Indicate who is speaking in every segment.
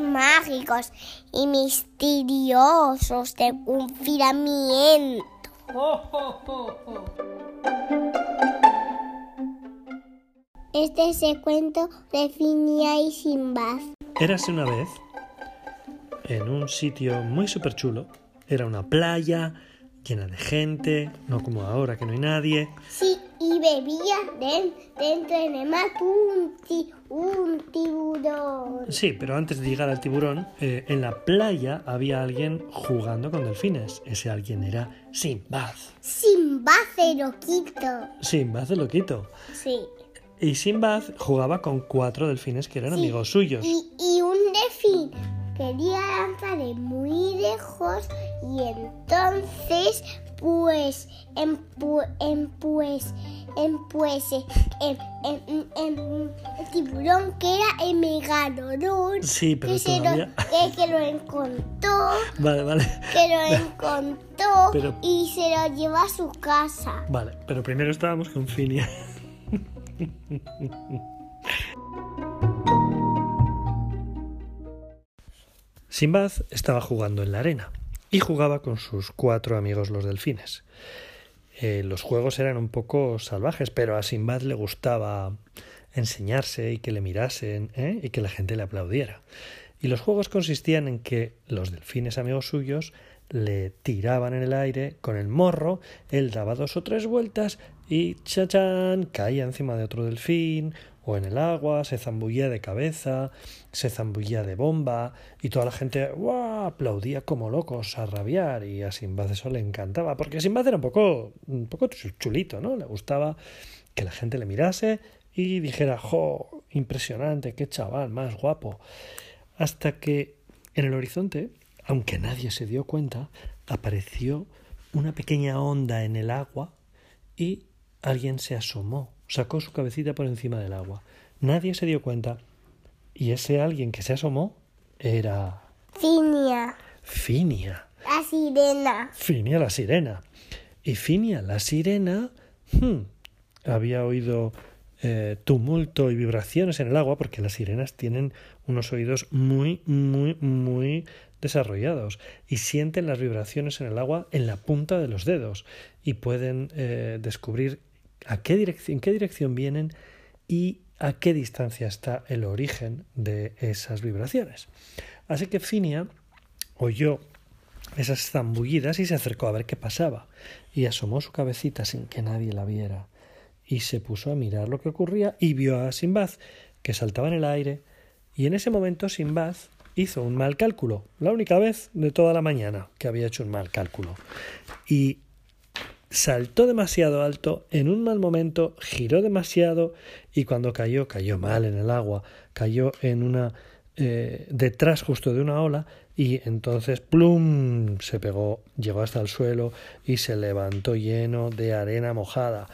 Speaker 1: mágicos y misteriosos de confinamiento. Este es el cuento de Finia y Simbad.
Speaker 2: Érase una vez en un sitio muy súper chulo. Era una playa llena de gente, no como ahora que no hay nadie.
Speaker 1: Sí, y bebía den- dentro en el mar un, ti- un tiburón.
Speaker 2: Sí, pero antes de llegar al tiburón, eh, en la playa había alguien jugando con delfines. Ese alguien era Sinbad.
Speaker 1: Simbad el loquito.
Speaker 2: Sinbad el loquito.
Speaker 1: Sí.
Speaker 2: Y Sinbad jugaba con cuatro delfines que eran
Speaker 1: Sí,
Speaker 2: amigos suyos.
Speaker 1: Y, y un delfín quería lanzarle muy lejos y entonces pues en, pu- en pues en pues en, en- en- el tiburón que era el megalodón
Speaker 2: Sí, pero
Speaker 1: que, se lo,
Speaker 2: todavía-
Speaker 1: que, que lo encontró
Speaker 2: Vale, vale.
Speaker 1: que lo encontró
Speaker 2: Pero-
Speaker 1: y se lo llevó a su casa
Speaker 2: Vale, pero primero estábamos con Finia. Sinbad estaba jugando en la arena y jugaba con sus cuatro amigos los delfines. Eh, los juegos eran un poco salvajes, pero a Sinbad le gustaba enseñarse y que le mirasen ¿eh? y que la gente le aplaudiera. Y los juegos consistían en que los delfines amigos suyos le tiraban en el aire con el morro, él daba dos o tres vueltas y chachán caía encima de otro delfín o en el agua, se zambullía de cabeza, se zambullía de bomba y toda la gente aplaudía como locos a rabiar y a Sinbad eso le encantaba porque Sinbad era un poco, un poco chulito, ¿no? Le gustaba que la gente le mirase y dijera ¡jo! impresionante, qué chaval más guapo! Hasta que en el horizonte, aunque nadie se dio cuenta, apareció una pequeña onda en el agua y alguien se asomó, sacó su cabecita por encima del agua. Nadie se dio cuenta y ese alguien que se asomó era
Speaker 1: Finia
Speaker 2: Finia.
Speaker 1: la sirena
Speaker 2: Finia la sirena. Y Finia la sirena hmm, había oído eh, tumulto y vibraciones en el agua porque las sirenas tienen unos oídos muy, muy, muy desarrollados y sienten las vibraciones en el agua en la punta de los dedos y pueden eh, descubrir a qué dirección, en qué dirección vienen y a qué distancia está el origen de esas vibraciones. Así que Finia oyó esas zambullidas y se acercó a ver qué pasaba y asomó su cabecita sin que nadie la viera y se puso a mirar lo que ocurría y vio a Sinbad que saltaba en el aire y en ese momento Sinbad hizo un mal cálculo, la única vez de toda la mañana que había hecho un mal cálculo y saltó demasiado alto en un mal momento, giró demasiado y cuando cayó, cayó mal en el agua, cayó en una eh, detrás justo de una ola y entonces plum se pegó, llegó hasta el suelo y se levantó lleno de arena mojada.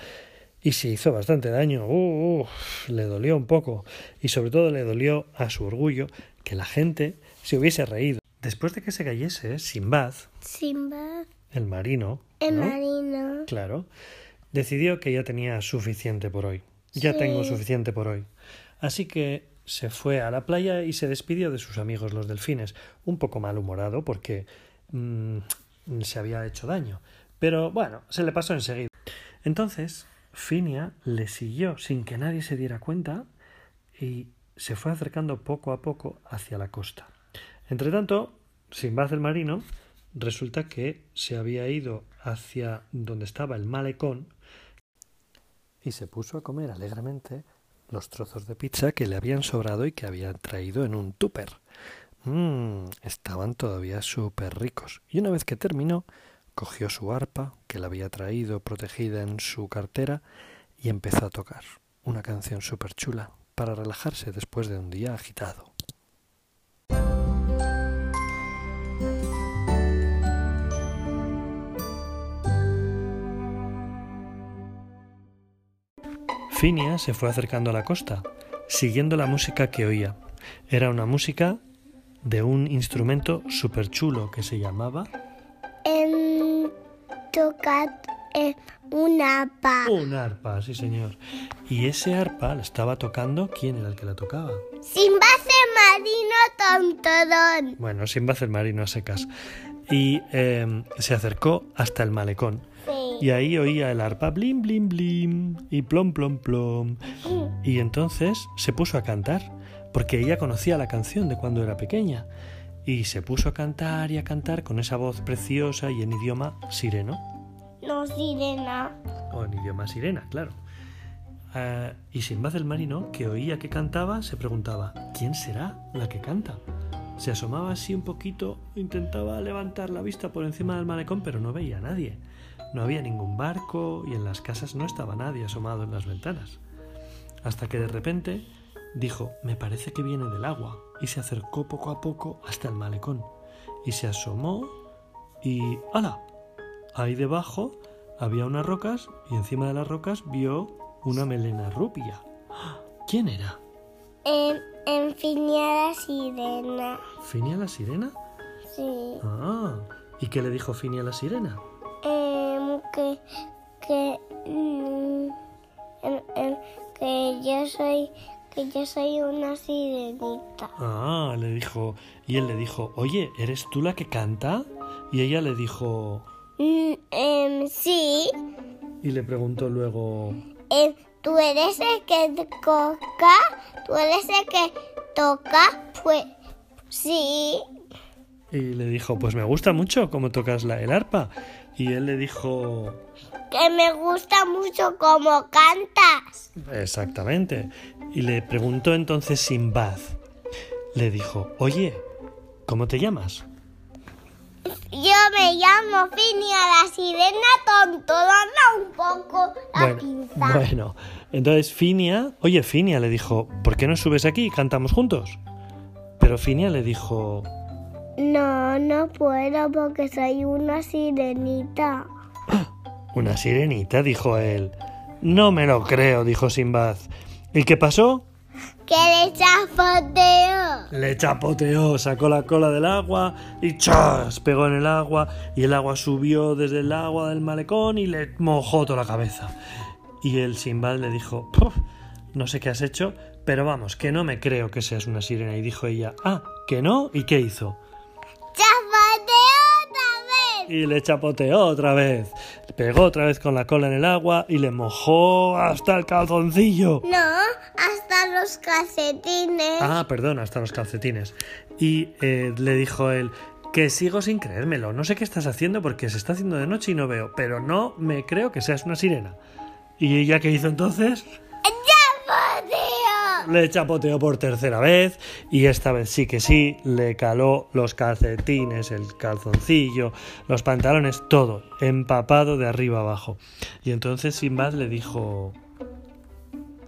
Speaker 2: Y se hizo bastante daño, uh, le dolió un poco. Y sobre todo le dolió a su orgullo que la gente se hubiese reído. Después de que se cayese, Sinbad,
Speaker 1: Simbad
Speaker 2: el marino,
Speaker 1: el
Speaker 2: ¿no?
Speaker 1: marino
Speaker 2: Claro. Decidió que ya tenía suficiente por hoy. Ya
Speaker 1: Sí.
Speaker 2: tengo suficiente por hoy. Así que se fue a la playa y se despidió de sus amigos los delfines, un poco malhumorado porque mm, se había hecho daño. Pero bueno, se le pasó enseguida. Entonces, Finia le siguió sin que nadie se diera cuenta y se fue acercando poco a poco hacia la costa. Entre tanto, Sinbad el marino resulta que se había ido hacia donde estaba el malecón y se puso a comer alegremente los trozos de pizza que le habían sobrado y que habían traído en un tupper. Mmm, estaban todavía súper ricos. Y una vez que terminó, cogió su arpa, que la había traído protegida en su cartera, y empezó a tocar una canción súper chula para relajarse después de un día agitado. Finia se fue acercando a la costa, siguiendo la música que oía. Era una música de un instrumento súper chulo que se llamaba
Speaker 1: en eh, un arpa.
Speaker 2: Un arpa, sí señor. Y ese arpa la estaba tocando, ¿quién era el que la tocaba?
Speaker 1: Simba marino tontodón.
Speaker 2: Bueno, Simba el marino a secas. Y eh, se acercó hasta el malecón. Y ahí oía el arpa blim, blim, blim y plom, plom, plom. Y entonces se puso a cantar, porque ella conocía la canción de cuando era pequeña. Y se puso a cantar y a cantar con esa voz preciosa y en idioma sireno.
Speaker 1: No sirena.
Speaker 2: O en idioma sirena, claro. Ah, y Sinbad el marino, que oía que cantaba, se preguntaba, ¿quién será la que canta? Se asomaba así un poquito, intentaba levantar la vista por encima del malecón, pero no veía a nadie. No había ningún barco y en las casas no estaba nadie asomado en las ventanas. Hasta que de repente dijo, me parece que viene del agua, y se acercó poco a poco hasta el malecón. Y se asomó y... ¡Hala! Ahí debajo había unas rocas y encima de las rocas vio una melena rubia. ¿Quién era?
Speaker 1: En, en Finia la sirena.
Speaker 2: ¿Finia la sirena?
Speaker 1: Sí.
Speaker 2: Ah, ¿y qué le dijo Finia la sirena?
Speaker 1: Que, que, mm, em, em, que yo soy, que yo soy una sirenita.
Speaker 2: Ah, le dijo, y él le dijo, oye, ¿eres tú la que canta? Y ella le dijo,
Speaker 1: Mm, em, sí.
Speaker 2: y le preguntó luego,
Speaker 1: Em, tú eres el que toca, tú eres el que toca, pues sí.
Speaker 2: y le dijo, pues me gusta mucho cómo tocas la, el arpa. Y él le dijo,
Speaker 1: Que me gusta mucho cómo cantas.
Speaker 2: exactamente. Y le preguntó entonces Sinbad. Le dijo, oye, ¿cómo te llamas?
Speaker 1: Yo me llamo Finia la sirena tonto, dame un poco la
Speaker 2: Bueno,
Speaker 1: pinza.
Speaker 2: bueno, entonces Finia, oye Finia le dijo, ¿por qué no subes aquí y cantamos juntos? Pero Finia le dijo,
Speaker 1: No, no puedo porque soy una sirenita.
Speaker 2: una sirenita, dijo él. No me lo creo, dijo Sinbad. ¿Y qué pasó?
Speaker 1: Que le chapoteo.
Speaker 2: Le chapoteó, sacó la cola del agua y ¡chas! pegó en el agua y el agua subió desde el agua del malecón y le mojó toda la cabeza. Y el Sinbad le dijo, "Puf, no sé qué has hecho, pero vamos, que no me creo que seas una sirena. Y dijo ella, ah, que no, ¿y qué hizo? Y le chapoteó otra vez. Le pegó otra vez con la cola en el agua y le mojó hasta el calzoncillo.
Speaker 1: No, hasta los calcetines.
Speaker 2: Ah, perdón, hasta los calcetines. Y eh, le dijo él que sigo sin creérmelo. No sé qué estás haciendo porque se está haciendo de noche y no veo, pero no me creo que seas una sirena. ¿Y ella qué hizo entonces? Le chapoteó por tercera vez y esta vez sí que sí, le caló los calcetines, el calzoncillo, los pantalones, todo, empapado de arriba abajo. Y entonces Sinbad le dijo,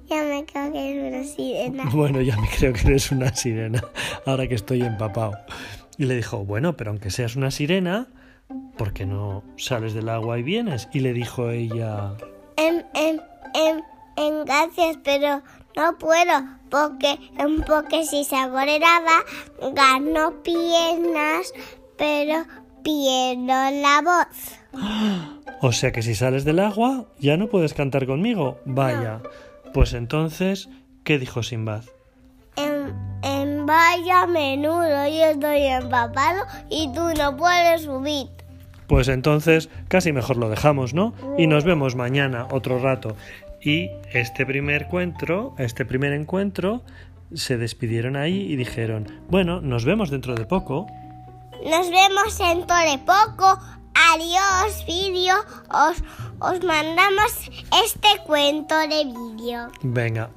Speaker 1: Ya me creo que es una sirena.
Speaker 2: Bueno, ya me creo que eres una sirena, ahora que estoy empapado. Y le dijo, bueno, pero aunque seas una sirena, ¿por qué no sales del agua y vienes? Y le dijo ella,
Speaker 1: Em, em, em, em, gracias, pero no puedo porque, em, porque si agua gano piernas, pero pierdo la voz.
Speaker 2: o sea que si sales del agua, ya no puedes cantar conmigo. Vaya, pues entonces, ¿qué dijo Sinbad?
Speaker 1: En, en vaya menudo, yo estoy empapado y tú no puedes subir.
Speaker 2: Pues entonces, casi mejor lo dejamos, ¿no? Y nos vemos mañana otro rato. Y este primer encuentro, este primer encuentro, se despidieron ahí y dijeron, bueno, nos vemos dentro de poco.
Speaker 1: Nos vemos dentro de poco. Adiós, vídeo. Os, os mandamos este cuento de vídeo.
Speaker 2: Venga,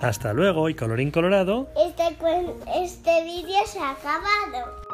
Speaker 2: hasta luego y colorín colorado.
Speaker 1: Este, este vídeo se ha acabado.